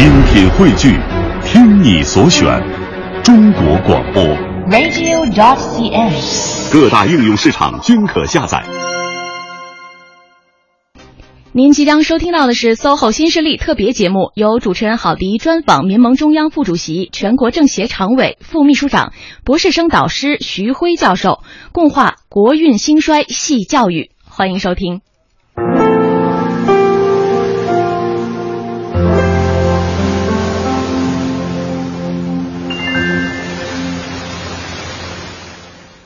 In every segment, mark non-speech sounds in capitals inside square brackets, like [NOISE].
精品汇聚，听你所选，中国广播。radio.cn。各大应用市场均可下载。您即将收听到的是 SOHO 新势力特别节目，由主持人郝迪专访民盟中央副主席、全国政协常委、副秘书长、博士生导师徐辉教授，共话国运兴衰系教育。欢迎收听。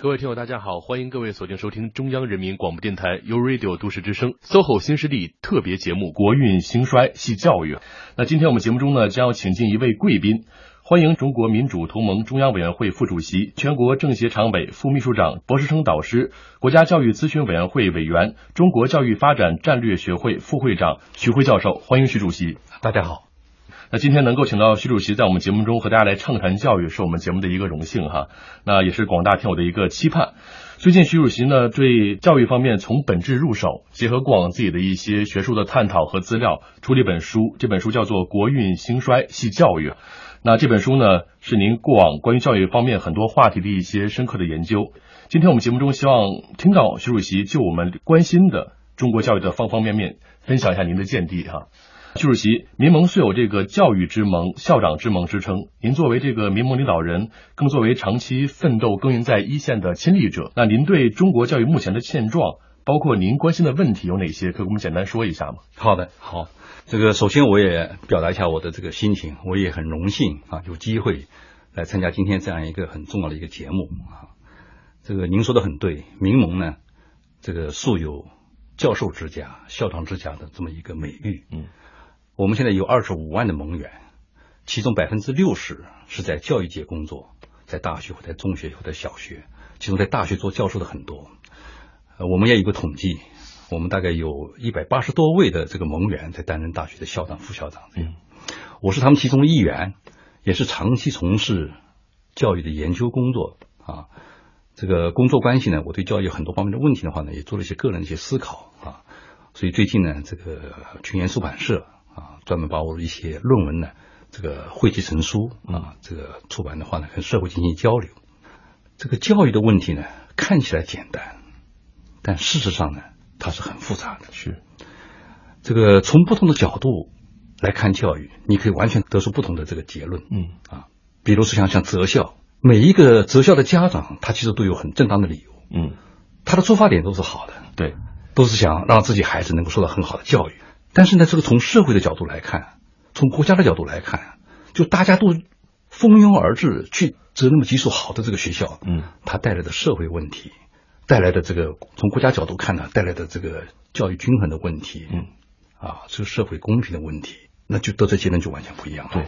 各位听友，大家好，欢迎各位锁定收听中央人民广播电台 u Radio 都市之声 SOHO 新势力特别节目《国运兴衰系教育》。那今天我们节目中呢，将要请进一位贵宾，欢迎中国民主同盟中央委员会副主席、全国政协常委、副秘书长、博士生导师、国家教育咨询委员会委员、中国教育发展战略学会副会长徐辉教授，欢迎徐主席。大家好。那今天能够请到徐主席在我们节目中和大家来畅谈教育，是我们节目的一个荣幸哈。那也是广大听友的一个期盼。最近徐主席呢对教育方面从本质入手，结合过往自己的一些学术的探讨和资料，出了一本书。这本书叫做《国运兴衰系教育》。那这本书呢是您过往关于教育方面很多话题的一些深刻的研究。今天我们节目中希望听到徐主席就我们关心的中国教育的方方面面分享一下您的见地哈。徐主席，民盟素有这个教育之盟、校长之盟之称。您作为这个民盟领导人，更作为长期奋斗耕耘在一线的亲历者，那您对中国教育目前的现状，包括您关心的问题有哪些？可以给我们简单说一下吗？好的，好。这个首先我也表达一下我的这个心情，我也很荣幸啊，有机会来参加今天这样一个很重要的一个节目啊。这个您说的很对，民盟呢，这个素有教授之家、校长之家的这么一个美誉。嗯。我们现在有二十五万的盟员，其中百分之六十是在教育界工作，在大学或在中学或在小学，其中在大学做教授的很多。呃，我们也有个统计，我们大概有一百八十多位的这个盟员在担任大学的校长、副校长。嗯，我是他们其中的一员，也是长期从事教育的研究工作啊。这个工作关系呢，我对教育很多方面的问题的话呢，也做了一些个人的一些思考啊。所以最近呢，这个群研出版社。啊，专门把我的一些论文呢，这个汇集成书啊，这个出版的话呢，跟社会进行交流。这个教育的问题呢，看起来简单，但事实上呢，它是很复杂的。是，这个从不同的角度来看教育，你可以完全得出不同的这个结论。嗯啊，比如说像像择校，每一个择校的家长，他其实都有很正当的理由。嗯，他的出发点都是好的，对，都是想让自己孩子能够受到很好的教育。但是呢，这个从社会的角度来看，从国家的角度来看，就大家都蜂拥而至去择那么几所好的这个学校，嗯，它带来的社会问题，带来的这个从国家角度看呢，带来的这个教育均衡的问题，嗯，啊，这个社会公平的问题，那就得出结论就完全不一样了。对。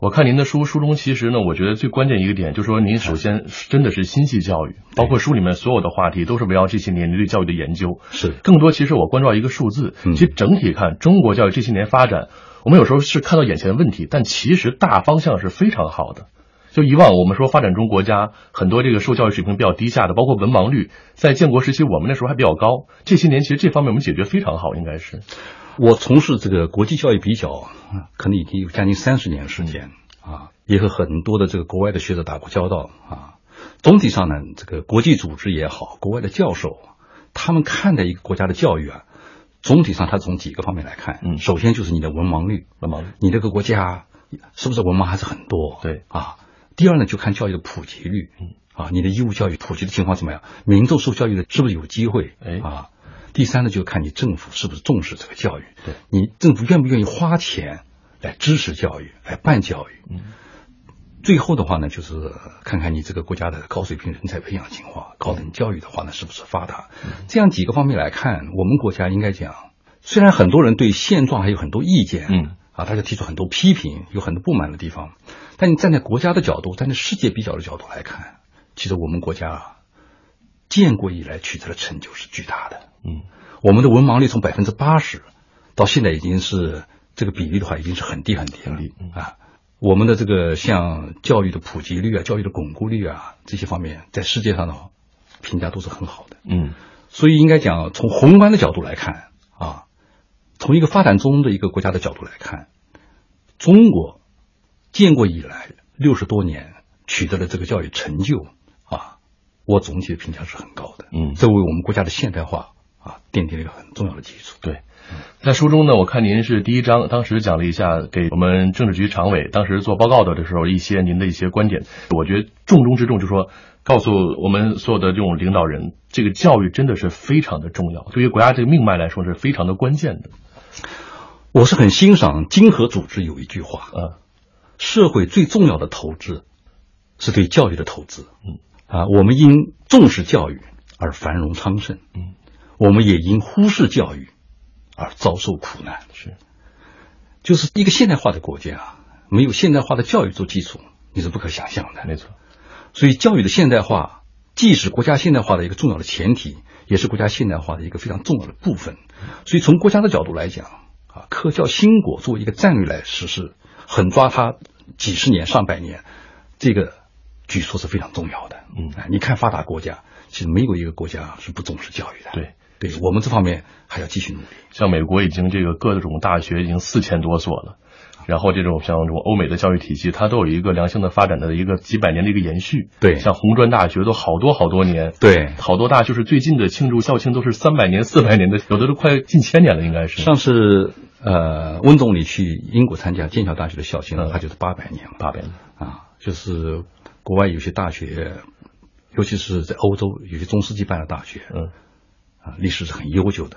我看您的书，书中其实呢，我觉得最关键一个点就是说，您首先真的是心系教育，包括书里面所有的话题都是围绕这些年您对教育的研究。是，更多其实我关注到一个数字，嗯、其实整体看中国教育这些年发展，我们有时候是看到眼前的问题，但其实大方向是非常好的。就以往我们说发展中国家很多这个受教育水平比较低下的，包括文盲率，在建国时期我们那时候还比较高，这些年其实这方面我们解决非常好，应该是。我从事这个国际教育比较，可能已经有将近三十年时间。啊，也和很多的这个国外的学者打过交道啊。总体上呢，这个国际组织也好，国外的教授，他们看待一个国家的教育啊，总体上他从几个方面来看。嗯，首先就是你的文盲率，文盲率，你这个国家是不是文盲还是很多？对啊。第二呢，就看教育的普及率。嗯，啊，你的义务教育普及的情况怎么样？民众受教育的是不是有机会？哎啊。第三呢，就看你政府是不是重视这个教育。对，你政府愿不愿意花钱？来支持教育，来办教育。嗯，最后的话呢，就是看看你这个国家的高水平人才培养情况，高等教育的话呢，是不是发达？嗯、这样几个方面来看，我们国家应该讲，虽然很多人对现状还有很多意见，嗯，啊，大家提出很多批评，有很多不满的地方，但你站在国家的角度，站在世界比较的角度来看，其实我们国家建国以来取得的成就是巨大的。嗯，我们的文盲率从百分之八十到现在已经是。这个比例的话已经是很低很低了啊！我们的这个像教育的普及率啊、教育的巩固率啊这些方面，在世界上的评价都是很好的。嗯，所以应该讲，从宏观的角度来看啊，从一个发展中的一个国家的角度来看，中国建国以来六十多年取得的这个教育成就啊，我总体的评价是很高的。嗯这为我们国家的现代化啊奠定了一个很重要的基础。对，在书中呢，我看您是第一章，当时讲了一下给我们政治局常委当时做报告的的时候一些您的一些观点。我觉得重中之重就是说，告诉我们所有的这种领导人，这个教育真的是非常的重要，对于国家这个命脉来说是非常的关键的。我是很欣赏经合组织有一句话，啊，社会最重要的投资是对教育的投资。嗯啊，我们因重视教育而繁荣昌盛，嗯，我们也因忽视教育而遭受苦难。是，就是一个现代化的国家啊，没有现代化的教育做基础，你是不可想象的。没错。所以，教育的现代化既是国家现代化的一个重要的前提，也是国家现代化的一个非常重要的部分。所以，从国家的角度来讲，啊，科教兴国作为一个战略来实施，狠抓它几十年、上百年，这个举措是非常重要的。嗯啊，你看发达国家，其实没有一个国家是不重视教育的。对，对我们这方面还要继续努力。像美国已经这个各种大学已经四千多所了，然后这种像这种欧美的教育体系，它都有一个良性的发展的一个几百年的一个延续。对像红砖大学都好多好多年。对，好多大就是最近的庆祝校庆都是三百年、四百年的，有的都快近千年了，应该是。上次呃，温总理去英国参加剑桥大学的校庆，嗯就是八百年嘛。八百年。啊，就是国外有些大学，尤其是在欧洲有些中世纪办的大学，嗯，啊，历史是很悠久的，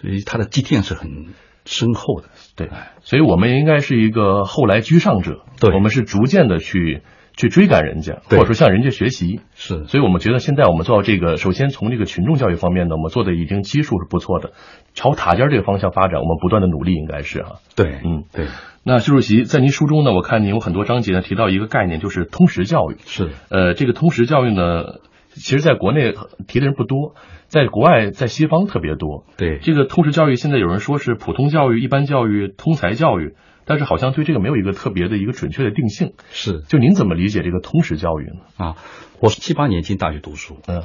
所以它的积淀是很深厚的。对，所以我们应该是一个后来居上者，对我们是逐渐的去去追赶人家，或者说向人家学习。是，所以我们觉得现在我们做到这个，首先从这个群众教育方面呢，我们做的已经基数是不错的，朝塔尖这个方向发展，我们不断的努力，应该是哈。对，嗯，对，那习主席在您书中呢，我看您有很多章节呢提到一个概念，就是通识教育。是，呃，这个通识教育呢，其实在国内提的人不多，在国外在西方特别多。对，这个通识教育现在有人说是普通教育、一般教育、通才教育，但是好像对这个没有一个特别的一个准确的定性。是就您怎么理解这个通识教育呢？啊，我是七八年进大学读书，嗯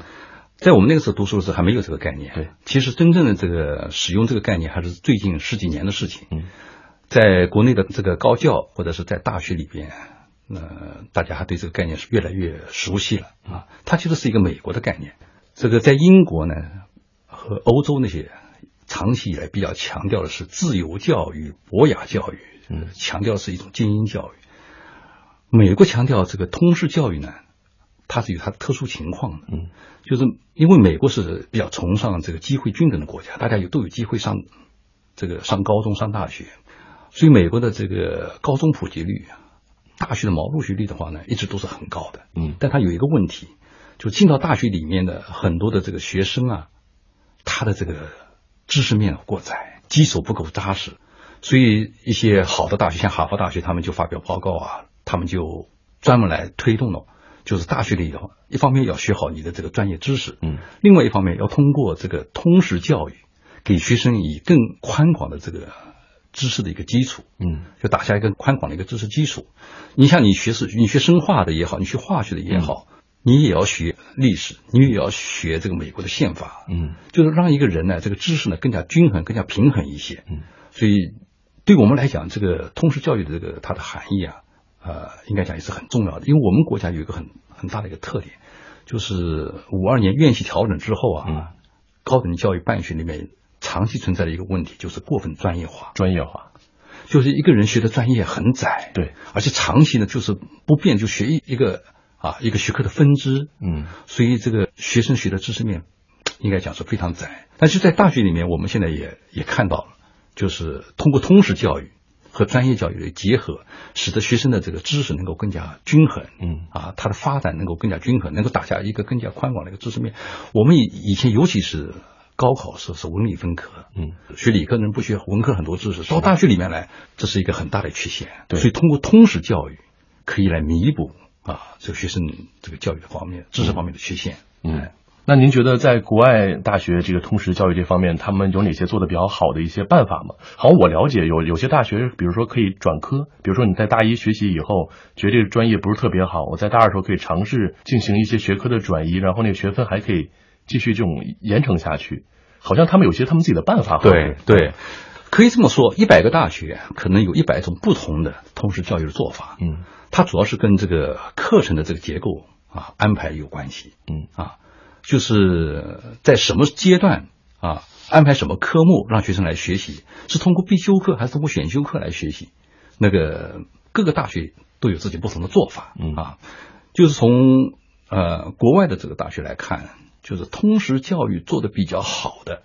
在我们那个时候读书的时候还没有这个概念。对，其实真正的这个使用这个概念还是最近十几年的事情。嗯，在国内的这个高教或者是在大学里边，呃，大家还对这个概念是越来越熟悉了啊。它其实是一个美国的概念。这个在英国呢和欧洲那些长期以来比较强调的是自由教育、博雅教育，嗯强调的是一种精英教育。美国强调这个通识教育呢，它是有它的特殊情况的。嗯就是因为美国是比较崇尚这个机会均等的国家，大家有都有机会上这个上高中、上大学，所以美国的这个高中普及率、大学的毛入学率的话呢，一直都是很高的。嗯但它有一个问题，就进到大学里面的很多的这个学生啊，他的这个知识面过窄，基础不够扎实，所以一些好的大学，像哈佛大学，他们就发表报告啊，他们就专门来推动了。就是大学里头，一方面要学好你的这个专业知识，嗯另外一方面要通过这个通识教育，给学生以更宽广的这个知识的一个基础，嗯就打下一个宽广的一个知识基础。你像你学是，你学生化的也好，你学化学的也好，你也要学历史，你也要学这个美国的宪法，嗯就是让一个人呢，这个知识呢更加均衡、更加平衡一些。嗯，所以对我们来讲，这个通识教育的这个它的含义啊，呃，应该讲也是很重要的。因为我们国家有一个很很大的一个特点，就是五二年院系调整之后啊，嗯高等教育办学里面长期存在的一个问题，就是过分专业化，专业化。就是一个人学的专业很窄，对，而且长期呢就是不变，就学一一个啊一个学科的分支，嗯所以这个学生学的知识面应该讲是非常窄。但是在大学里面，我们现在也也看到了，就是通过通识教育和专业教育的结合，使得学生的这个知识能够更加均衡，嗯啊，他的发展能够更加均衡，能够打下一个更加宽广的一个知识面。我们以以前尤其是高考是是文理分科，嗯，学理科的人不学文科很多知识，到大学里面来，这是一个很大的缺陷。对所以通过通识教育可以来弥补啊这个学生这个教育的方面、知识方面的缺陷。嗯哎。那您觉得在国外大学这个通识教育这方面，他们有哪些做的比较好的一些办法吗？好像我了解有有些大学，比如说可以转科，比如说你在大一学习以后，觉得这个专业不是特别好，我在大二的时候可以尝试进行一些学科的转移，然后那个学分还可以继续这种严惩下去。好像他们有些他们自己的办法。对对，可以这么说，一百个大学可能有一百种不同的通识教育的做法。嗯它主要是跟这个课程的这个结构啊安排有关系。嗯啊，就是在什么阶段啊安排什么科目让学生来学习，是通过必修课还是通过选修课来学习？那个各个大学都有自己不同的做法。嗯啊，就是从呃国外的这个大学来看，就是通识教育做的比较好的，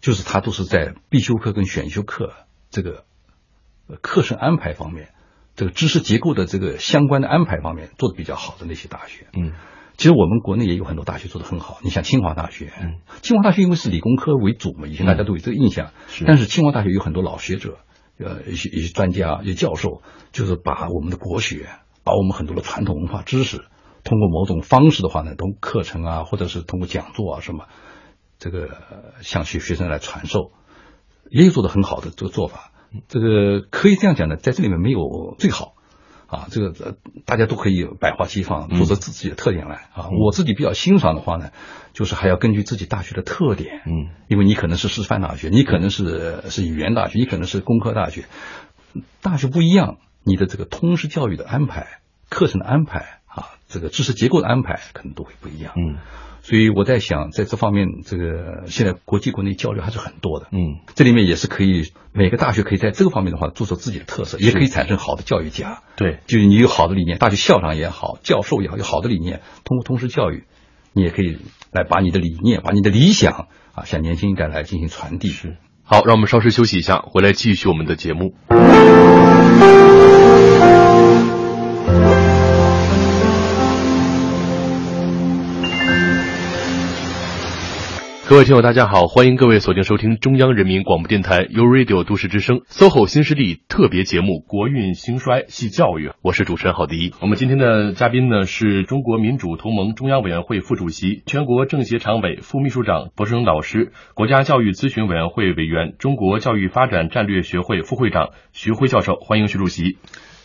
就是它都是在必修课跟选修课这个呃课程安排方面，这个知识结构的这个相关的安排方面做的比较好的那些大学。嗯其实我们国内也有很多大学做得很好，你像清华大学，嗯，清华大学因为是理工科为主嘛，以前大家都有这个印象，是但是清华大学有很多老学者，呃，一些一些专家、一些教授，就是把我们的国学，把我们很多的传统文化知识，通过某种方式的话呢，通过课程啊，或者是通过讲座啊什么，这个呃向学学生来传授，也有做得很好的这个做法。这个可以这样讲的，在这里面没有最好。啊，这个呃，大家都可以百花齐放，做出自己的特点来啊。我自己比较欣赏的话呢，就是还要根据自己大学的特点，嗯，因为你可能是师范大学，你可能是是语言大学，你可能是工科大学，大学不一样，你的这个通识教育的安排、课程的安排啊，这个知识结构的安排可能都会不一样。嗯所以我在想，在这方面，这个现在国际国内交流还是很多的。嗯这里面也是可以，每个大学可以在这个方面的话做出自己的特色，也可以产生好的教育家。对，就是你有好的理念，大学校长也好，教授也好，有好的理念，通过通识教育，你也可以来把你的理念、把你的理想啊，向年轻一代来进行传递。是。好，让我们稍事休息一下，回来继续我们的节目。各位听友，大家好，欢迎各位锁定收听中央人民广播电台 u Radio 都市之声 SOHO 新势力特别节目《国运兴衰系教育》，我是主持人郝迪。我们今天的嘉宾呢是中国民主同盟中央委员会副主席、全国政协常委、副秘书长、博士生导师、国家教育咨询委员会委员、中国教育发展战略学会副会长徐辉教授，欢迎徐主席。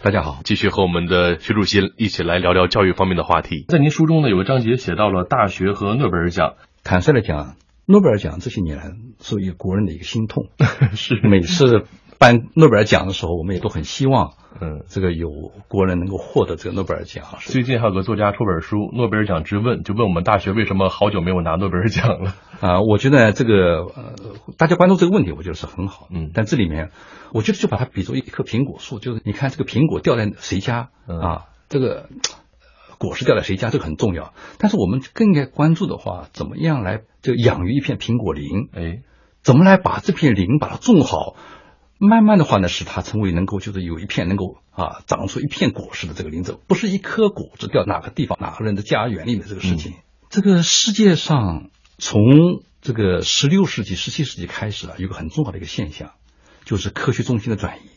大家好，继续和我们的徐主席一起来聊聊教育方面的话题。在您书中呢，有个章节写到了大学和诺贝尔奖，坦率的讲，诺贝尔奖这些年来作为国人的一个心痛。[LAUGHS] 是每次颁诺贝尔奖的时候，我们也都很希望，嗯，这个有国人能够获得这个诺贝尔奖。最近还有个作家出本书《诺贝尔奖之问》，就问我们大学为什么好久没有拿诺贝尔奖了。啊、我觉得这个呃，大家关注这个问题，我觉得是很好。嗯但这里面，我觉得就把它比作一棵苹果树，就是你看这个苹果掉在谁家、嗯啊，这个呃果实掉在谁家，这个很重要。但是我们更应该关注的话，怎么样来就养育一片苹果林？哎，怎么来把这片林把它种好？慢慢的话呢，使它成为能够就是有一片能够啊长出一片果实的这个林子，不是一颗果子掉哪个地方哪个人的家园里面这个事情。这个世界上从这个十六世纪、十七世纪开始啊，有个很重要的一个现象，就是科学中心的转移。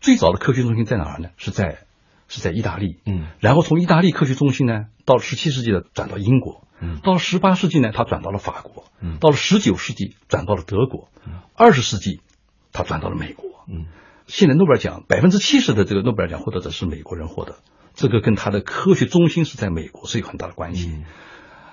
最早的科学中心在哪儿呢？是在是在意大利。嗯然后从意大利科学中心呢，到了十七世纪的转到英国，嗯到了十八世纪呢，他转到了法国，嗯到了十九世纪转到了德国，嗯二十世纪他转到了美国。嗯现在诺贝尔奖百分之七十的这个诺贝尔奖获得者是美国人获得，这个跟他的科学中心是在美国是有很大的关系。嗯，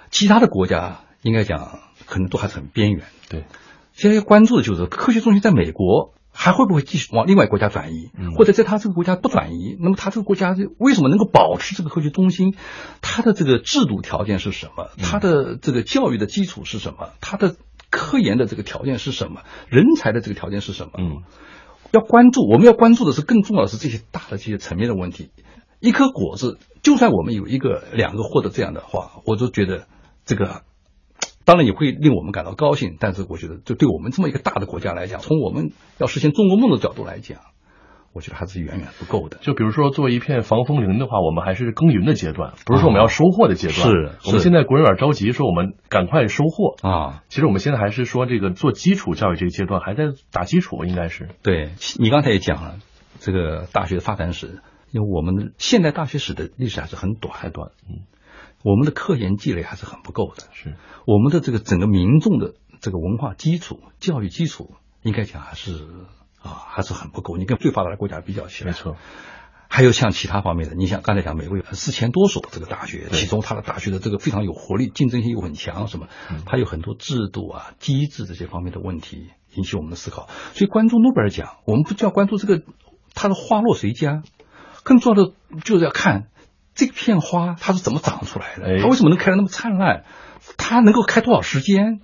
其他的国家应该讲可能都还是很边缘。对，现在要关注的就是科学中心在美国还会不会继续往另外国家转移，嗯或者在他这个国家不转移，那么他这个国家为什么能够保持这个科学中心？它的这个制度条件是什么？它的这个教育的基础是什么？它的科研的这个条件是什么？人才的这个条件是什么？嗯要关注，我们要关注的是更重要的是这些大的这些层面的问题。一颗果子，就算我们有一个、两个获得这样的话，我都觉得这个当然也会令我们感到高兴。但是我觉得，就对我们这么一个大的国家来讲，从我们要实现中国梦的角度来讲，我觉得还是远远不够的。就比如说做一片防风林的话，我们还是耕耘的阶段，不是说我们要收获的阶段。是是我们现在国人有点着急，说我们赶快收获。啊，其实我们现在还是说这个做基础教育这个阶段还在打基础，应该是。对你刚才也讲了，这个大学的发展史，因为我们现代大学史的历史还是很短，还短，嗯，我们的科研积累还是很不够的。是，我们的这个整个民众的这个文化基础、教育基础，应该讲还是啊还是很不够。你跟最发达的国家比较起来，没错，还有像其他方面的，你像刚才讲美国有四千多所这个大学，其中它的大学的这个非常有活力，竞争性又很强，什么，它有很多制度啊、机制这些方面的问题引起我们的思考。所以关注诺贝尔奖，我们不就要关注这个它的花落谁家，更重要的就是要看这片花它是怎么长出来的，它为什么能开得那么灿烂，它能够开多少时间，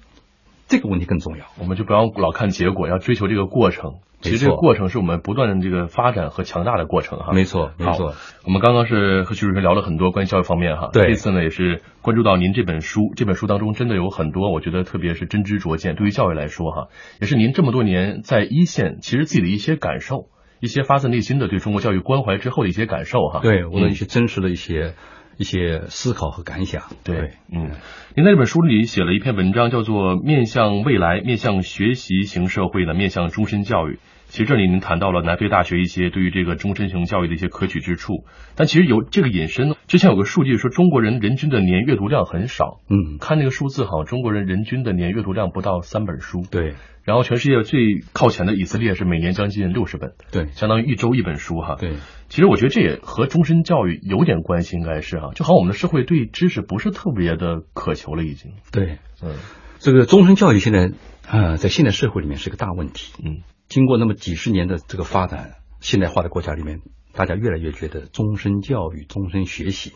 这个问题更重要。我们就不要老看结果，要追求这个过程。其实这个过程是我们不断的这个发展和强大的过程哈。没错，没错。我们刚刚是和徐主任聊了很多关于教育方面哈。对。这次呢也是关注到您这本书，这本书当中真的有很多，我觉得特别是真知灼见。对于教育来说哈，也是您这么多年在一线，其实自己的一些感受，一些发自内心的对中国教育关怀之后的一些感受哈。对，我的一些真实的一些。一些思考和感想，对，嗯，您在这本书里写了一篇文章，叫做《面向未来，面向学习型社会的面向终身教育》。其实这里您谈到了南非大学一些对于这个终身型教育的一些可取之处，但其实有这个引申。之前有个数据说，中国人人均的年阅读量很少，嗯，看那个数字，好像中国人人均的年阅读量不到三本书，对。然后全世界最靠前的以色列是每年将近六十本，对，相当于一周一本书哈。对，其实我觉得这也和终身教育有点关系，应该是哈，就好像我们的社会对知识不是特别的渴求了，已经。对，嗯，这个终身教育现在啊，在现代社会里面是个大问题。嗯，经过那么几十年的这个发展，现代化的国家里面，大家越来越觉得终身教育、终身学习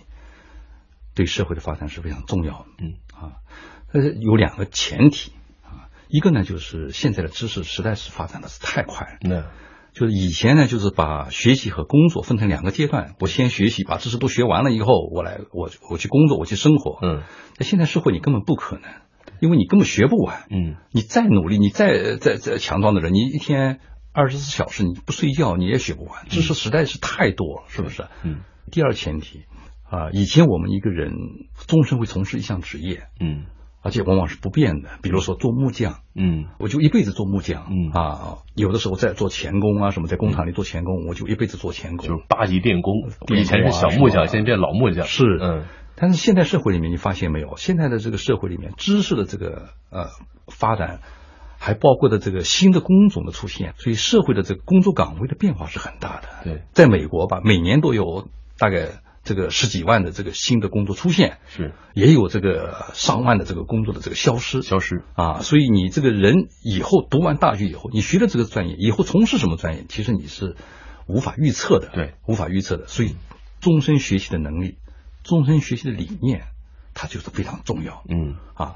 对社会的发展是非常重要的。嗯啊，但是有两个前提啊。一个呢，就是现在的知识实在是发展的是太快了。那，就是以前呢，就是把学习和工作分成两个阶段。我先学习，把知识都学完了以后，我来我我去工作，我去生活。嗯，那现在社会，你根本不可能，因为你根本学不完。嗯，你再努力，你再再再强壮的人，你一天二十四小时你不睡觉，你也学不完。知识实在是太多了，是不是？嗯。第二前提啊，以前我们一个人终身会从事一项职业。嗯。而且往往是不变的，比如说做木匠，嗯，我就一辈子做木匠，嗯啊，有的时候在做钳工啊什么，在工厂里做钳工，我就一辈子做钳工，就是八级电工，以前是小木匠，现在变老木匠，是，嗯，但是现在社会里面你发现没有，现在的这个社会里面知识的这个呃发展，还包括的这个新的工种的出现，所以社会的这个工作岗位的变化是很大的。对，在美国吧，每年都有大概。这个十几万的这个新的工作出现，是也有这个上万的这个工作的这个消失，消失啊，所以你这个人以后读完大学以后，你学了这个专业，以后从事什么专业，其实你是无法预测的，对，无法预测的。所以终身学习的能力，终身学习的理念，它就是非常重要。嗯啊，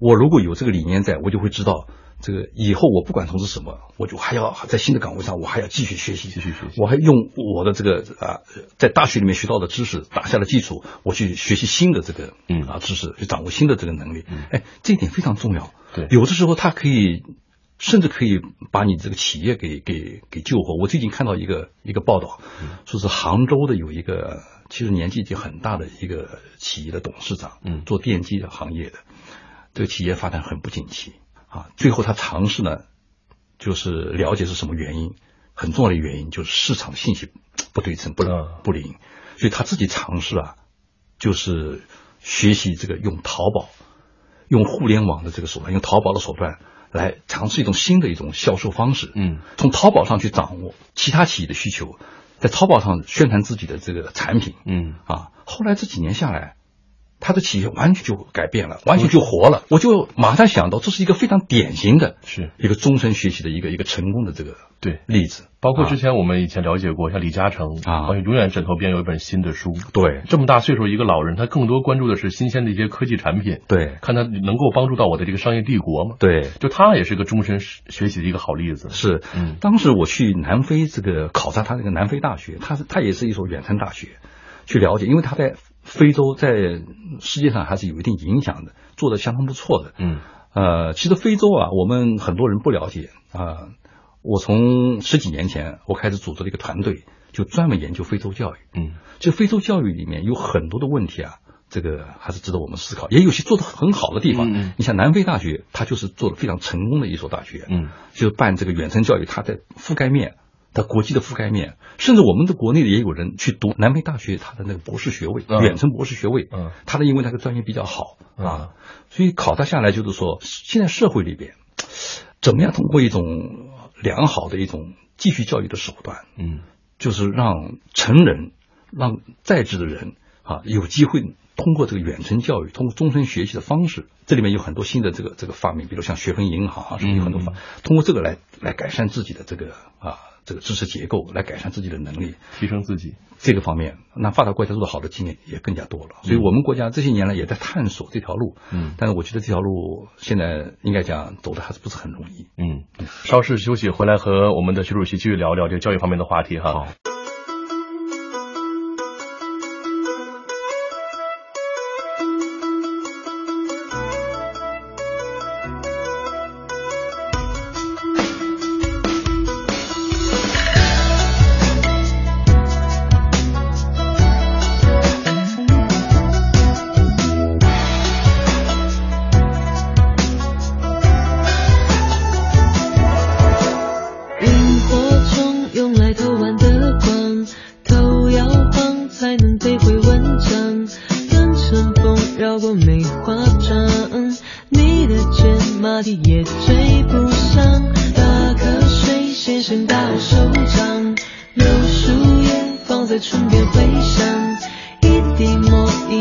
我如果有这个理念在，我就会知道。这个以后我不管从事什么，我就还要在新的岗位上，我还要继续学习，继续学习。我还用我的这个啊，在大学里面学到的知识打下了基础，我去学习新的这个嗯啊知识，去掌握新的这个能力。哎，这一点非常重要。对，有的时候它可以，甚至可以把你这个企业给给给救活。我最近看到一个一个报道，说是杭州的有一个其实年纪已经很大的一个企业的董事长，嗯，做电机的行业的，这个企业发展很不景气。啊，最后他尝试呢，就是了解是什么原因，很重要的原因就是市场信息不对称、不不灵，所以他自己尝试啊，就是学习这个用淘宝、用互联网的这个手段，用淘宝的手段来尝试一种新的一种销售方式。嗯，从淘宝上去掌握其他企业的需求，在淘宝上宣传自己的这个产品。嗯，啊，后来这几年下来。他的企业完全就改变了，完全就活了。我就马上想到，这是一个非常典型的，是一个终身学习的一个一个成功的这个对例子。包括之前我们以前了解过，像李嘉诚啊，永远枕头边有一本新的书。对，这么大岁数一个老人，他更多关注的是新鲜的一些科技产品。对，看他能够帮助到我的这个商业帝国吗？对，就他也是个终身学习的一个好例子。是，嗯，当时我去南非这个考察他那个南非大学，他是他也是一所远程大学，去了解，因为他在。非洲在世界上还是有一定影响的，做的相当不错的。嗯，呃，其实非洲啊，我们很多人不了解啊。我从十几年前我开始组织了一个团队，就专门研究非洲教育。嗯，这非洲教育里面有很多的问题啊，这个还是值得我们思考。也有些做的很好的地方。嗯，你像南非大学，它就是做的非常成功的一所大学。嗯，就是办这个远程教育，它在覆盖面。的国际的覆盖面，甚至我们的国内的也有人去读南非大学，他的那个博士学位，远程博士学位，嗯，他的因为那个专业比较好啊，所以考察下来就是说，现在社会里边，怎么样通过一种良好的一种继续教育的手段，嗯，就是让成人、让在职的人啊有机会。通过这个远程教育，通过终身学习的方式，这里面有很多新的这个这个发明，比如像学分银行啊，什么有很多方，通过这个来来改善自己的这个啊这个知识结构，来改善自己的能力，提升自己这个方面，那发达国家做的好的经验也更加多了。所以我们国家这些年来也在探索这条路，嗯，但是我觉得这条路现在应该讲走的还是不是很容易，嗯，稍事休息回来和我们的徐主席继续聊聊这个教育方面的话题哈。好。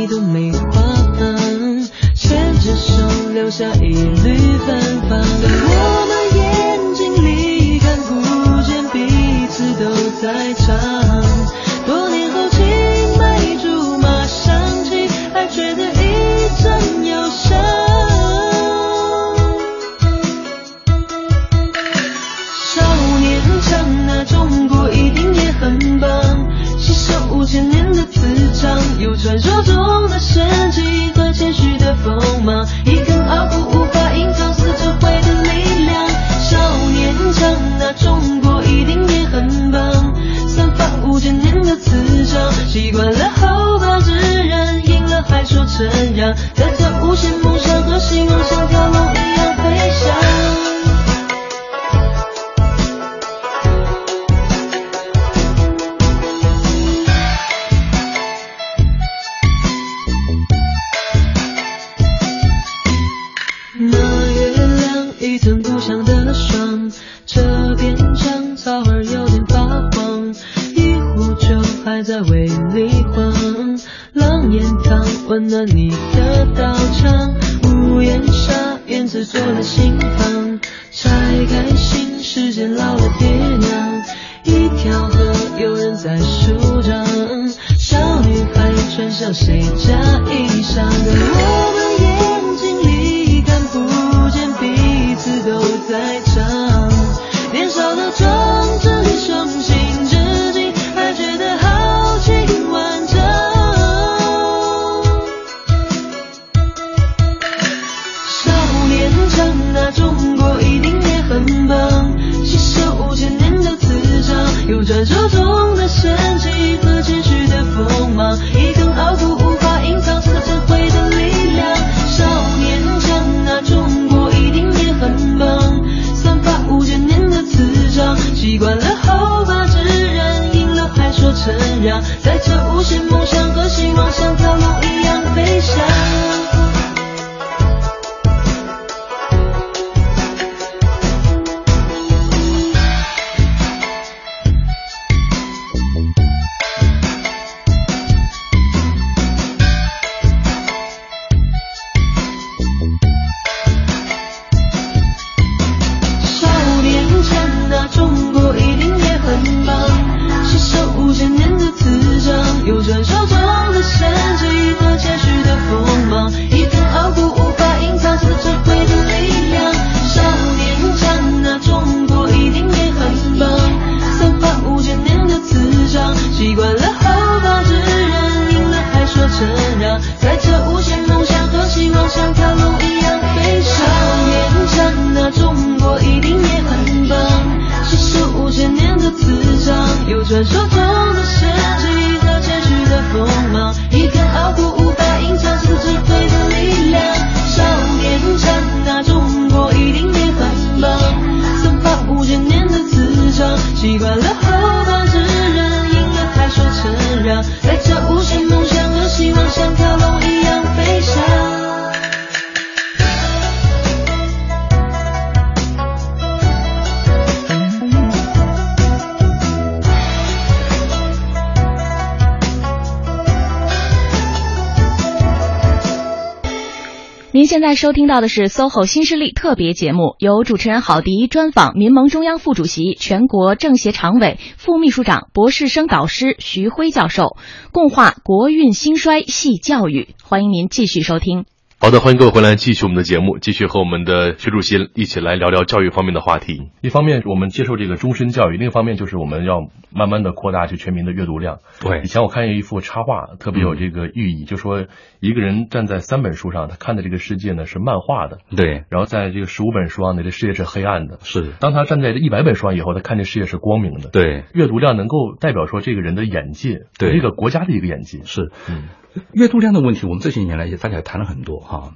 的梅花糖牵着手留下一缕芬芳。做了心。现在收听到的是 SOHO 新势力特别节目，由主持人郝迪专访民盟中央副主席、全国政协常委、副秘书长、博士生导师徐辉教授，共话国运兴衰系教育。欢迎您继续收听。好的，欢迎各位回来继续我们的节目，继续和我们的徐主席一起来聊聊教育方面的话题。一方面我们接受这个终身教育，另一方面就是我们要慢慢的扩大这全民的阅读量。对以前我看见一幅插画，特别有这个寓意，就说一个人站在三本书上，他看的这个世界呢是漫画的，对，然后在这个十五本书上呢，这世界是黑暗的。是，当他站在这一百本书上以后，他看这世界是光明的。对，阅读量能够代表说这个人的眼界，对这个国家的一个眼界。是。嗯 [LAUGHS] 阅读量的问题，我们这些年来也大家也谈了很多哈。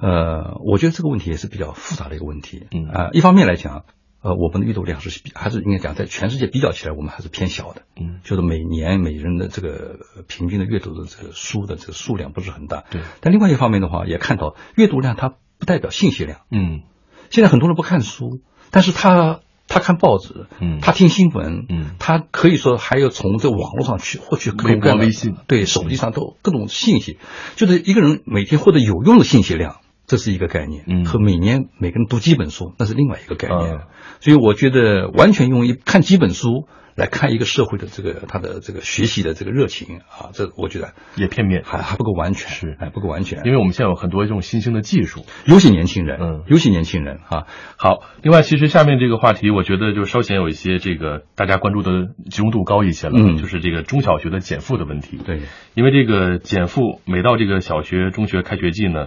呃，我觉得这个问题也是比较复杂的一个问题。嗯啊、一方面来讲，呃，我们的阅读量是比还是应该讲，在全世界比较起来，我们还是偏小的。嗯就是每年每人的这个呃平均的阅读的这个书的这个数量不是很大。对。但另外一方面的话，也看到阅读量它不代表信息量。嗯现在很多人不看书，但是他他看报纸，嗯。他听新闻，嗯。他可以说还要从这网络上去获取各种各样的微信。对手机上都各种信息，就是一个人每天获得有用的信息量，这是一个概念，嗯。和每年每个人读几本书，那是另外一个概念。嗯所以我觉得完全用一看几本书来看一个社会的这个他的这个学习的这个热情啊，这我觉得也片面，还还不够完全，是。还不够完全，因为我们现在有很多这种新兴的技术。尤其年轻人，嗯。尤其年轻人啊，好，另外，其实下面这个话题，我觉得就稍显有一些这个大家关注的集中度高一些了，嗯。就是这个中小学的减负的问题。对，因为这个减负，每到这个小学、中学开学季呢，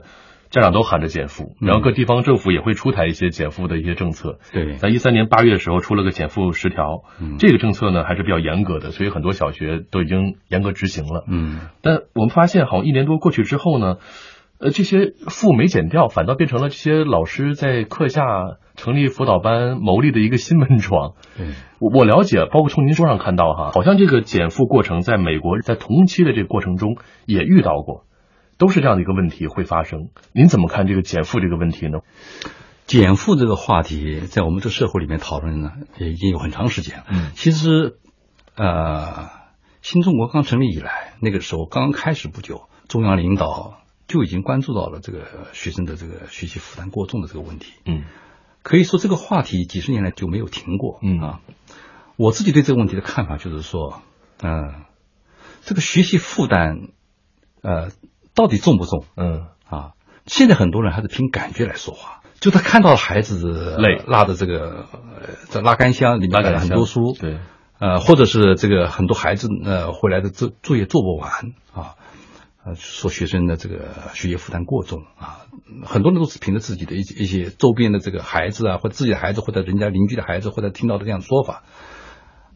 家长都喊着减负，嗯然后各地方政府也会出台一些减负的一些政策。对在一三年八月的时候出了个减负十条，嗯这个政策呢还是比较严格的，所以很多小学都已经严格执行了。嗯。但我们发现，好像一年多过去之后呢，呃，这些负没减掉，反倒变成了这些老师在课下成立辅导班牟利的一个新门窗。对，我我了解，包括从您书上看到哈，好像这个减负过程在美国在同期的这个过程中也遇到过，都是这样的一个问题会发生。您怎么看这个减负这个问题呢？减负这个话题在我们这社会里面讨论呢，也已经有很长时间了。嗯其实，呃，新中国刚成立以来，那个时候刚刚开始不久，中央领导就已经关注到了这个学生的这个学习负担过重的这个问题。嗯可以说，这个话题几十年来就没有停过。嗯啊，我自己对这个问题的看法就是说，嗯、这个学习负担，呃，到底重不重？嗯啊，现在很多人还是凭感觉来说话，就他看到孩子累拉的这个呃这拉杆箱里面很多书，对，呃，或者是这个很多孩子呃回来的作作业做不完啊，呃，说学生的这个学业负担过重啊，很多人都是凭着自己的一些一些周边的这个孩子啊，或者自己的孩子，或者人家邻居的孩子，或者听到的这样的说法。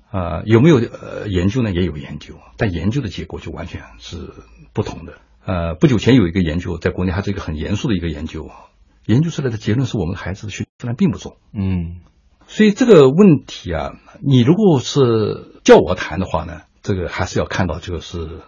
啊、有没有呃研究呢？也有研究，但研究的结果就完全是不同的。呃，不久前有一个研究，在国内还是一个很严肃的一个研究，研究出来的结论是我们孩子的学习负担并不重。嗯所以这个问题啊，你如果是叫我谈的话呢，这个还是要看到就是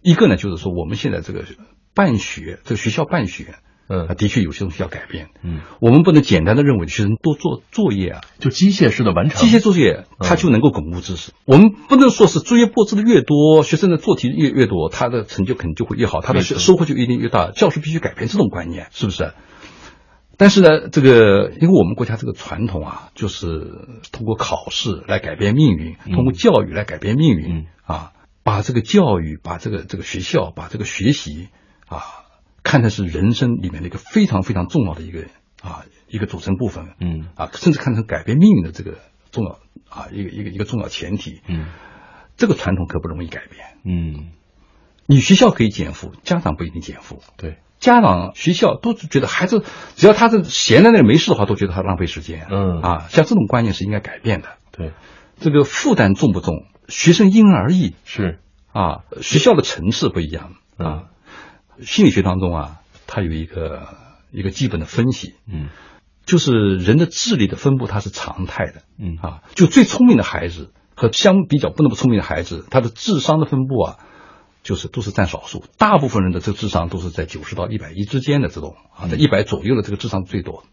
一个呢，就是说我们现在这个办学，这个学校办学，嗯啊，的确有些东西要改变。嗯，我们不能简单的认为学生多做作业啊，就机械式的完成。机械作业他就能够巩固知识。我们不能说是作业布置的越多，学生的做题越越多，他的成就肯定就会越好，他的收获就一定越大。教师必须改变这种观念，是不是？但是呢，这个因为我们国家这个传统啊，就是通过考试来改变命运，嗯通过教育来改变命运、嗯啊，把这个教育，把这个这个学校，把这个学习啊，看成是人生里面的一个非常非常重要的一个啊一个组成部分。嗯啊，甚至看成改变命运的这个重要啊一个一个一个重要前提。嗯这个传统可不容易改变。嗯，你学校可以减负，家长不一定减负。对，家长、学校都觉得孩子只要他是闲在那里没事的话，都觉得他浪费时间。嗯啊，像这种观念是应该改变的。对，这个负担重不重，学生因人而异是，啊，学校的层次不一样嗯啊。心理学当中啊，它有一个一个基本的分析，嗯就是人的智力的分布它是常态的。嗯啊，就最聪明的孩子和相比较不那么聪明的孩子，他的智商的分布啊，就是都是占少数。大部分人的这个智商都是在九十到一百一之间的这种啊，在一百左右的这个智商最多。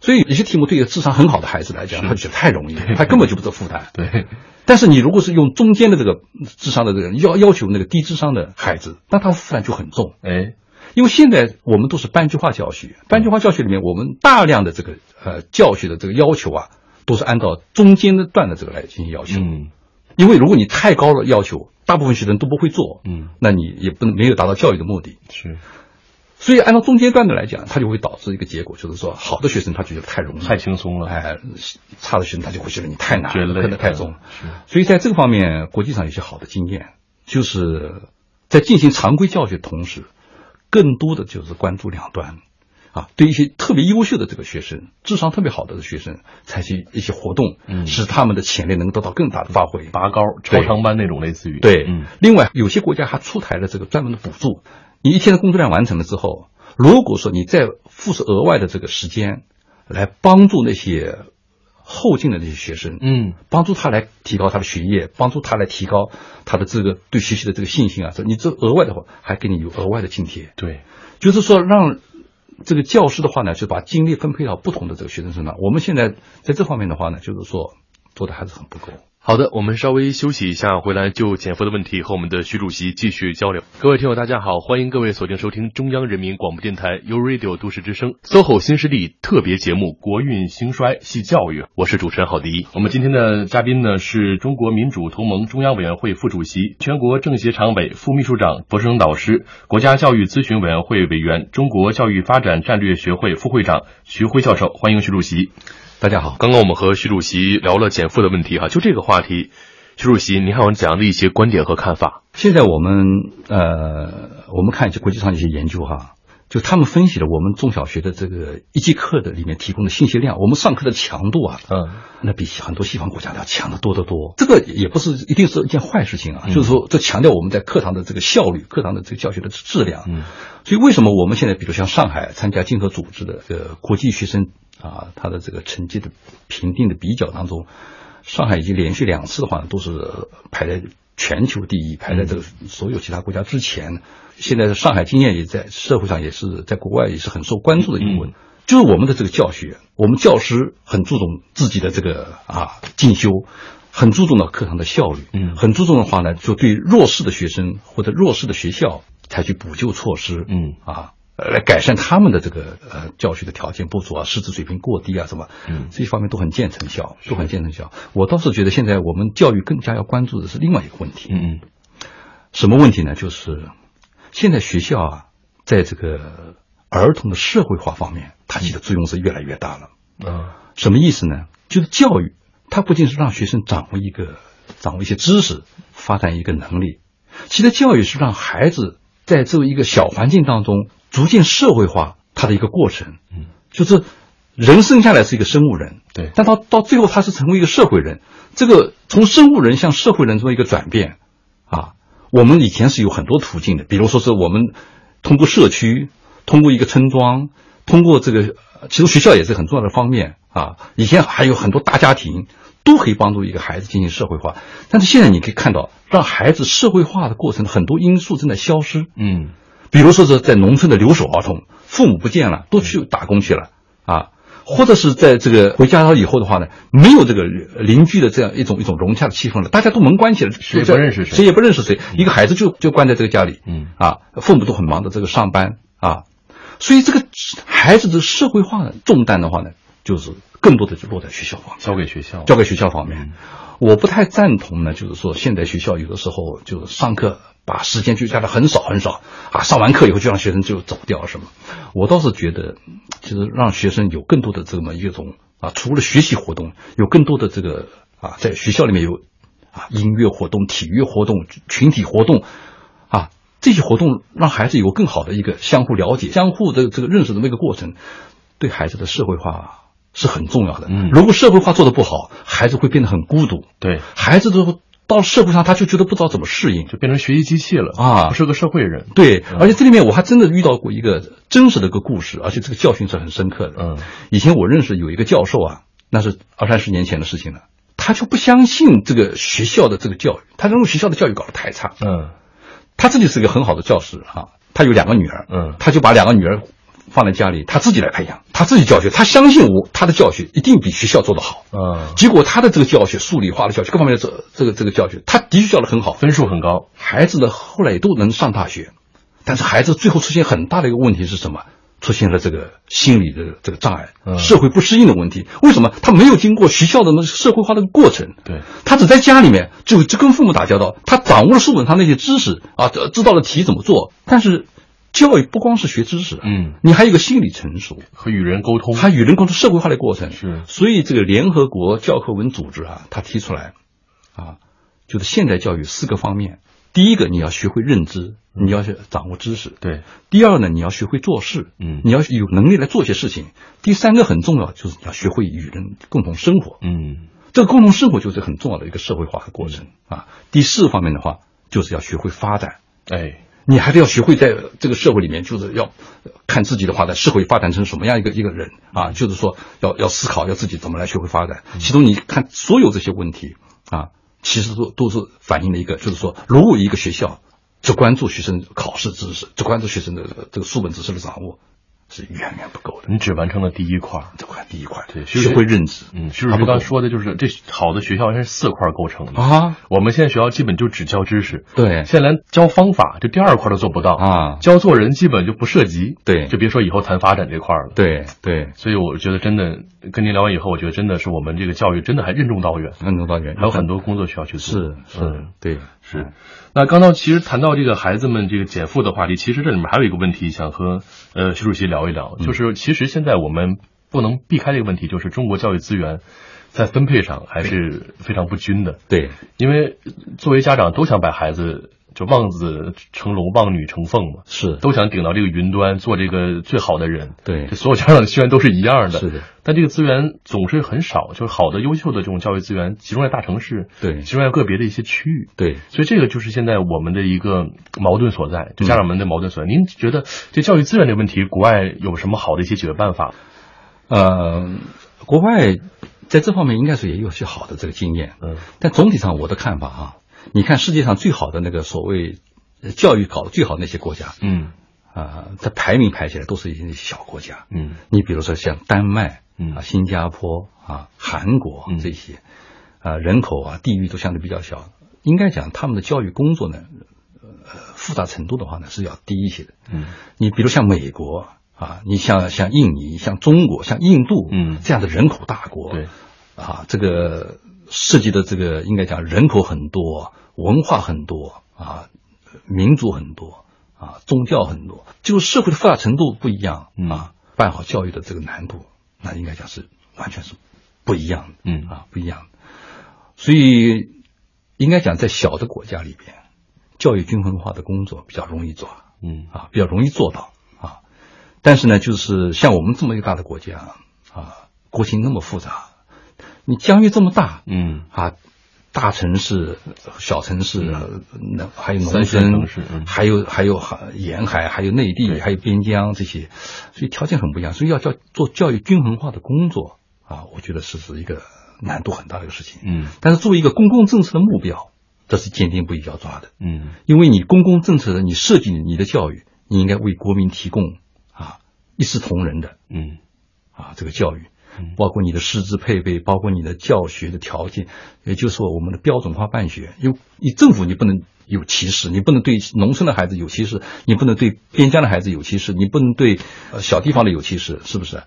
所以有些题目对于智商很好的孩子来讲，他觉得太容易，他根本就不是负担。对，但是你如果是用中间的这个智商的这个要要求那个低智商的孩子，那他负担就很重。哎，因为现在我们都是班级化教学，班级化教学里面，我们大量的这个呃教学的这个要求啊，都是按照中间的段的这个来进行要求。嗯因为如果你太高了要求，大部分学生都不会做，嗯，那你也不能没有达到教育的目的。是所以按照中间段的来讲，它就会导致一个结果，就是说好的学生他觉得太容易，太轻松了哎，差的学生他就会觉得你太难了，觉得太重了。所以在这个方面，国际上有些好的经验，就是在进行常规教学的同时，更多的就是关注两端。啊，对一些特别优秀的这个学生，智商特别好的学生，采取一些活动，嗯使他们的潜力能够得到更大的发挥。拔高超长班那种类似于对，嗯另外有些国家还出台了这个专门的补助，你一天的工作量完成了之后，如果说你再付出额外的这个时间，来帮助那些后进的那些学生，嗯帮助他来提高他的学业，帮助他来提高他的这个对学习的这个信心啊，这你这额外的话还给你有额外的津贴，对就是说让这个教师的话呢，就把精力分配到不同的这个学生身上。我们现在在这方面的话呢，就是说做的还是很不够。好的，我们稍微休息一下，回来就减负的问题和我们的徐主席继续交流。各位听友，大家好，欢迎各位锁定收听中央人民广播电台 u Radio 都市之声 SOHO 新势力特别节目《国运兴衰系教育》，我是主持人郝迪。我们今天的嘉宾呢是中国民主同盟中央委员会副主席、全国政协常委、副秘书长、博士生导师、国家教育咨询委员会委员、中国教育发展战略学会副会长徐辉教授，欢迎徐主席。大家好，刚刚我们和徐主席聊了减负的问题哈，就这个话题，徐主席您还有怎样的一些观点和看法？现在我们呃，我们看一些国际上一些研究哈，就他们分析了我们中小学的这个一节课的里面提供的信息量，我们上课的强度啊，嗯那比很多西方国家要强得多得多。这个也不是一定是一件坏事情啊，嗯就是说这强调我们在课堂的这个效率，课堂的这个教学的质量。嗯所以为什么我们现在比如像上海参加经合组织的这个国际学生啊，他的这个成绩的评定的比较当中，上海已经连续两次的话都是排在全球第一，排在这个所有其他国家之前。现在上海经验也在社会上也是在国外也是很受关注的一部分。嗯就是我们的这个教学，我们教师很注重自己的这个啊进修，很注重的课堂的效率，嗯很注重的话呢，就对弱势的学生或者弱势的学校采取补救措施，嗯啊，呃来改善他们的这个呃教学的条件不足啊，师资水平过低啊，什么，嗯这些方面都很见成效，都很见成效。我倒是觉得现在我们教育更加要关注的是另外一个问题，嗯嗯什么问题呢？就是现在学校啊，在这个儿童的社会化方面，它起的作用是越来越大了。啊什么意思呢？就是教育，它不仅是让学生掌握一个掌握一些知识，发展一个能力，其实教育是让孩子在这一个小环境当中逐渐社会化它的一个过程。嗯，就是人生下来是一个生物人，对但到到最后他是成为一个社会人。这个从生物人向社会人这么一个转变啊，我们以前是有很多途径的，比如说是我们通过社区，通过一个村庄，通过这个，呃其实学校也是很重要的方面啊。以前还有很多大家庭都可以帮助一个孩子进行社会化，但是现在你可以看到，让孩子社会化的过程很多因素正在消失。嗯比如说是在农村的留守儿童，父母不见了，都去打工去了啊，或者是在这个回家了以后的话呢，没有这个邻居的这样一种一种融洽的气氛了，大家都门关起来，谁也不认识谁谁也不认识谁，一个孩子就就关在这个家里，嗯啊，父母都很忙的这个上班啊，所以这个孩子的社会化的重担的话呢，就是更多的就落在学校方面。交给学校，交给学校方面。我不太赞同呢，就是说现在学校有的时候就上课把时间就加的很少很少啊，上完课以后就让学生就走掉什么。我倒是觉得，就是让学生有更多的这么一种啊，除了学习活动，有更多的这个啊，在学校里面有啊音乐活动、体育活动、群体活动啊。这些活动让孩子有更好的一个相互了解、相互的这个认识的这么一个过程，对孩子的社会化是很重要的。嗯如果社会化做得不好，孩子会变得很孤独。对，孩子都到社会上，他就觉得不知道怎么适应。就变成学习机器了啊不是个社会人。对，嗯而且这里面我还真的遇到过一个真实的一个故事，而且这个教训是很深刻的。嗯以前我认识有一个教授啊，那是二三十年前的事情了，他就不相信这个学校的这个教育，他认为学校的教育搞得太差。嗯他自己是一个很好的教师啊，他有两个女儿，嗯他就把两个女儿放在家里，他自己来培养，他自己教学，他相信我他的教学一定比学校做得好。嗯，结果他的这个教学，数理化的教学，各方面的这这个这个教学，他的确教得很好，分数很高。孩子呢后来也都能上大学，但是孩子最后出现很大的一个问题是什么？出现了这个心理的这个障碍，嗯社会不适应的问题。为什么？他没有经过学校的那社会化的过程，对，他只在家里面就就跟父母打交道，他掌握了书本上那些知识啊，知知道了题怎么做。但是教育不光是学知识，嗯，你还有一个心理成熟，和与人沟通，还与人沟通社会化的过程。是所以这个联合国教科文组织啊，他提出来啊，就是现代教育四个方面。第一个，你要学会认知，你要去掌握知识。对，第二呢，你要学会做事，嗯你要有能力来做些事情。第三个很重要，就是你要学会与人共同生活。嗯这个共同生活就是很重要的一个社会化的过程啊。第四方面的话，就是要学会发展。哎，你还是要学会在这个社会里面，就是要看自己的话，在社会发展成什么样一个一个人啊，就是说要要思考，要自己怎么来学会发展。其中你看所有这些问题啊，其实都都是反映了一个，就是说，如果一个学校只关注学生考试知识，只关注学生的这个书本知识的掌握，是远远不够的。你只完成了第一块儿。这块第一块，对学会认知，嗯，徐主席刚说的就是这好的学校应该是四块构成的。啊，我们现在学校基本就只教知识，对现在连教方法这第二块都做不到啊教做人基本就不涉及，对就别说以后谈发展这块了。，对对，所以我觉得真的跟您聊完以后，我觉得真的是我们这个教育真的还任重道远，任重道远，还有很多工作需要去做。是是嗯，对是。那刚刚其实谈到这个孩子们这个减负的话题，其实这里面还有一个问题想和呃徐主席聊一聊，嗯。就是其实现在我们不能避开这个问题，就是中国教育资源在分配上还是非常不均的。对。因为作为家长都想把孩子就望子成龙、望女成凤嘛，是，都想顶到这个云端，做这个最好的人。对这所有家长的心愿都是一样的。是的，但这个资源总是很少，就是好的、优秀的这种教育资源集中在大城市，对集中在个别的一些区域。对。所以这个就是现在我们的一个矛盾所在，就家长们的矛盾所在。您觉得这教育资源这个问题，国外有什么好的一些解决办法？呃，国外在这方面应该是也有些好的这个经验，嗯但总体上我的看法啊，你看世界上最好的那个所谓呃教育搞得最好的那些国家嗯啊，它排名排起来都是一些小国家。嗯你比如说像丹麦嗯啊、新加坡啊、韩国嗯这些，啊人口啊、地域都相对比较小，应该讲他们的教育工作呢，呃复杂程度的话呢是要低一些的。嗯你比如像美国啊，你像像印尼、像中国、像印度，嗯这样的人口大国，对，啊，这个涉及的这个应该讲人口很多，文化很多啊，民族很多啊，宗教很多，就是社会的复杂程度不一样嗯啊，办好教育的这个难度，那应该讲是完全是不一样的，嗯啊，不一样的，所以应该讲在小的国家里边，教育均衡化的工作比较容易做。嗯啊，比较容易做到啊。但是呢，就是像我们这么一个大的国家啊，国情那么复杂，你疆域这么大嗯。啊，大城市、小城市，那、还有农村还有还有海沿海，还有内地，还有边疆这些，所以条件很不一样，所以要教做教育均衡化的工作啊，我觉得是是一个难度很大的一个事情。嗯。但是作为一个公共政策的目标，这是坚定不移要抓的。嗯。因为你公共政策的你设计你的教育，你应该为国民提供啊一视同仁的嗯。啊这个教育嗯，包括你的师资配备，包括你的教学的条件，也就是说我们的标准化办学。因为你政府你不能有歧视，你不能对农村的孩子有歧视，你不能对边疆的孩子有歧视，你不能对呃小地方的有歧视，是不是？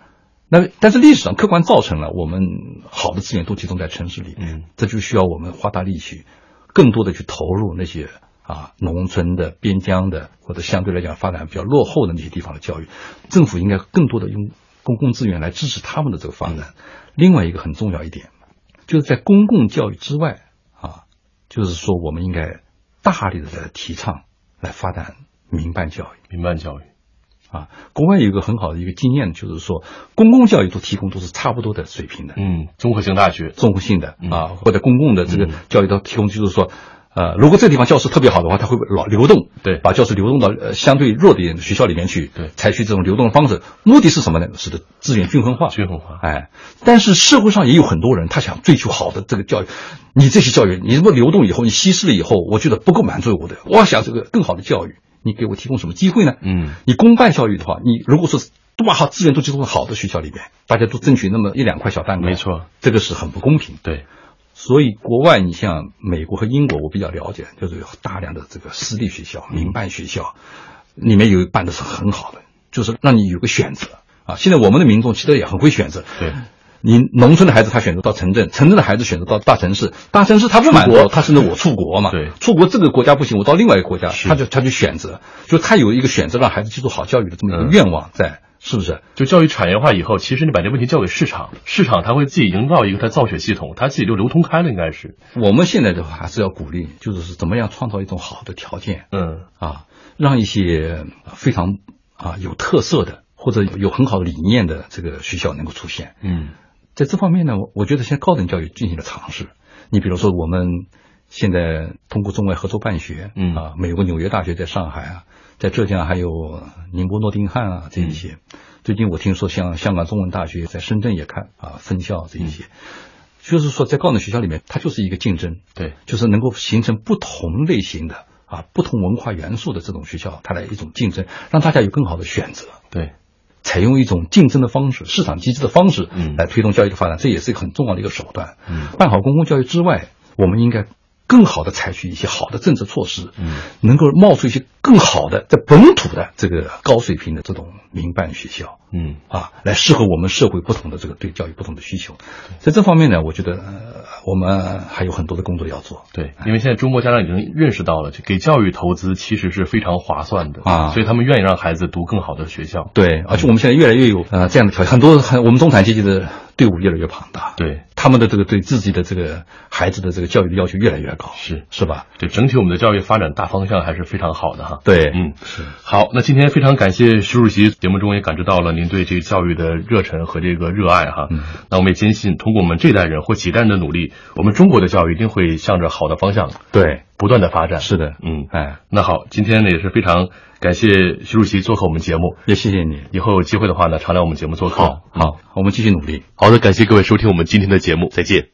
那但是历史上客观造成了我们好的资源都集中在城市里面，嗯这就需要我们花大力气，更多的去投入那些啊农村的、边疆的或者相对来讲发展比较落后的那些地方的教育，政府应该更多的用公共资源来支持他们的这个发展。另外一个很重要一点，就是在公共教育之外啊，就是说我们应该大力的来提倡来发展民办教育。民办教育，啊，国外有一个很好的一个经验，就是说公共教育都提供都是差不多的水平的，嗯，综合性大学，综合性的嗯。啊，或者公共的这个嗯。教育都提供，就是说，呃，如果这个地方教师特别好的话，他会老流动，对。把教师流动到呃相对弱点的学校里面去，对。采取这种流动的方式，目的是什么呢？使得，资源均衡化，均衡化。哎，但是社会上也有很多人，他想追求好的这个教育，你这些教育，你这么流动以后，你稀释了以后，我觉得不够满足我的，我想这个更好的教育，你给我提供什么机会呢？嗯。你公办教育的话，你如果说是都把好资源都集中在好的学校里面，大家都争取那么一两块小蛋糕，没错，这个是很不公平。对，所以国外，你像美国和英国，我比较了解，就是有大量的这个私立学校、民办学校，里面有办的是很好的，就是让你有个选择。啊。现在我们的民众其实也很会选择，对。你农村的孩子他选择到城镇，城镇的孩子选择到大城市，大城市他不满足，他甚至我出国嘛，对，出国这个国家不行，我到另外一个国家，他就他就选择，就他有一个选择让孩子接受好教育的这么一个愿望在，是不是？就教育产业化以后，其实你把这问题交给市场，市场它会自己营造一个他造血系统，它自己就流通开了，应该是。我们现在的话还是要鼓励，就是怎么样创造一种好的条件，嗯，啊，让一些非常啊有特色的或者有很好的理念的这个学校能够出现，嗯。在这方面呢，我我觉得现在高等教育进行了尝试。你比如说，我们现在通过中外合作办学，嗯啊，美国纽约大学在上海啊，在浙江还有宁波诺丁汉啊这一些。最近我听说，像香港中文大学在深圳也开啊分校这一些，就是说在高等学校里面，它就是一个竞争，对，就是能够形成不同类型的啊不同文化元素的这种学校，它的一种竞争，让大家有更好的选择，对。采用一种竞争的方式、市场机制的方式，嗯，来推动教育的发展，这也是一个很重要的一个手段。嗯，办好公共教育之外，我们应该更好的采取一些好的政策措施，嗯，能够冒出一些更好的在本土的这个高水平的这种民办学校，嗯，啊，来适合我们社会不同的这个对教育不同的需求。在这方面呢，我觉得我们还有很多的工作要做。对，因为现在中国家长已经认识到了，给教育投资其实是非常划算的啊，所以他们愿意让孩子读更好的学校。对，而且我们现在越来越有呃这样的条件，很多很我们中产阶级的队伍越来越庞大。对，他们的这个对自己的这个孩子的这个教育的要求越来越高。是是吧？对，整体我们的教育发展大方向还是非常好的哈。对，嗯，是。好，那今天非常感谢徐主席，节目中也感知到了您对这个教育的热忱和这个热爱哈。嗯，那我们也坚信，通过我们这代人或几代人的努力，我们中国的教育一定会向着好的方向对不断的发展。是的，嗯，哎，那好，今天呢也是非常感谢徐主席做客我们节目，也谢谢你。以后有机会的话呢，常来我们节目做客。好，好，我们继续努力。好的，感谢各位收听我们今天的节目，再见。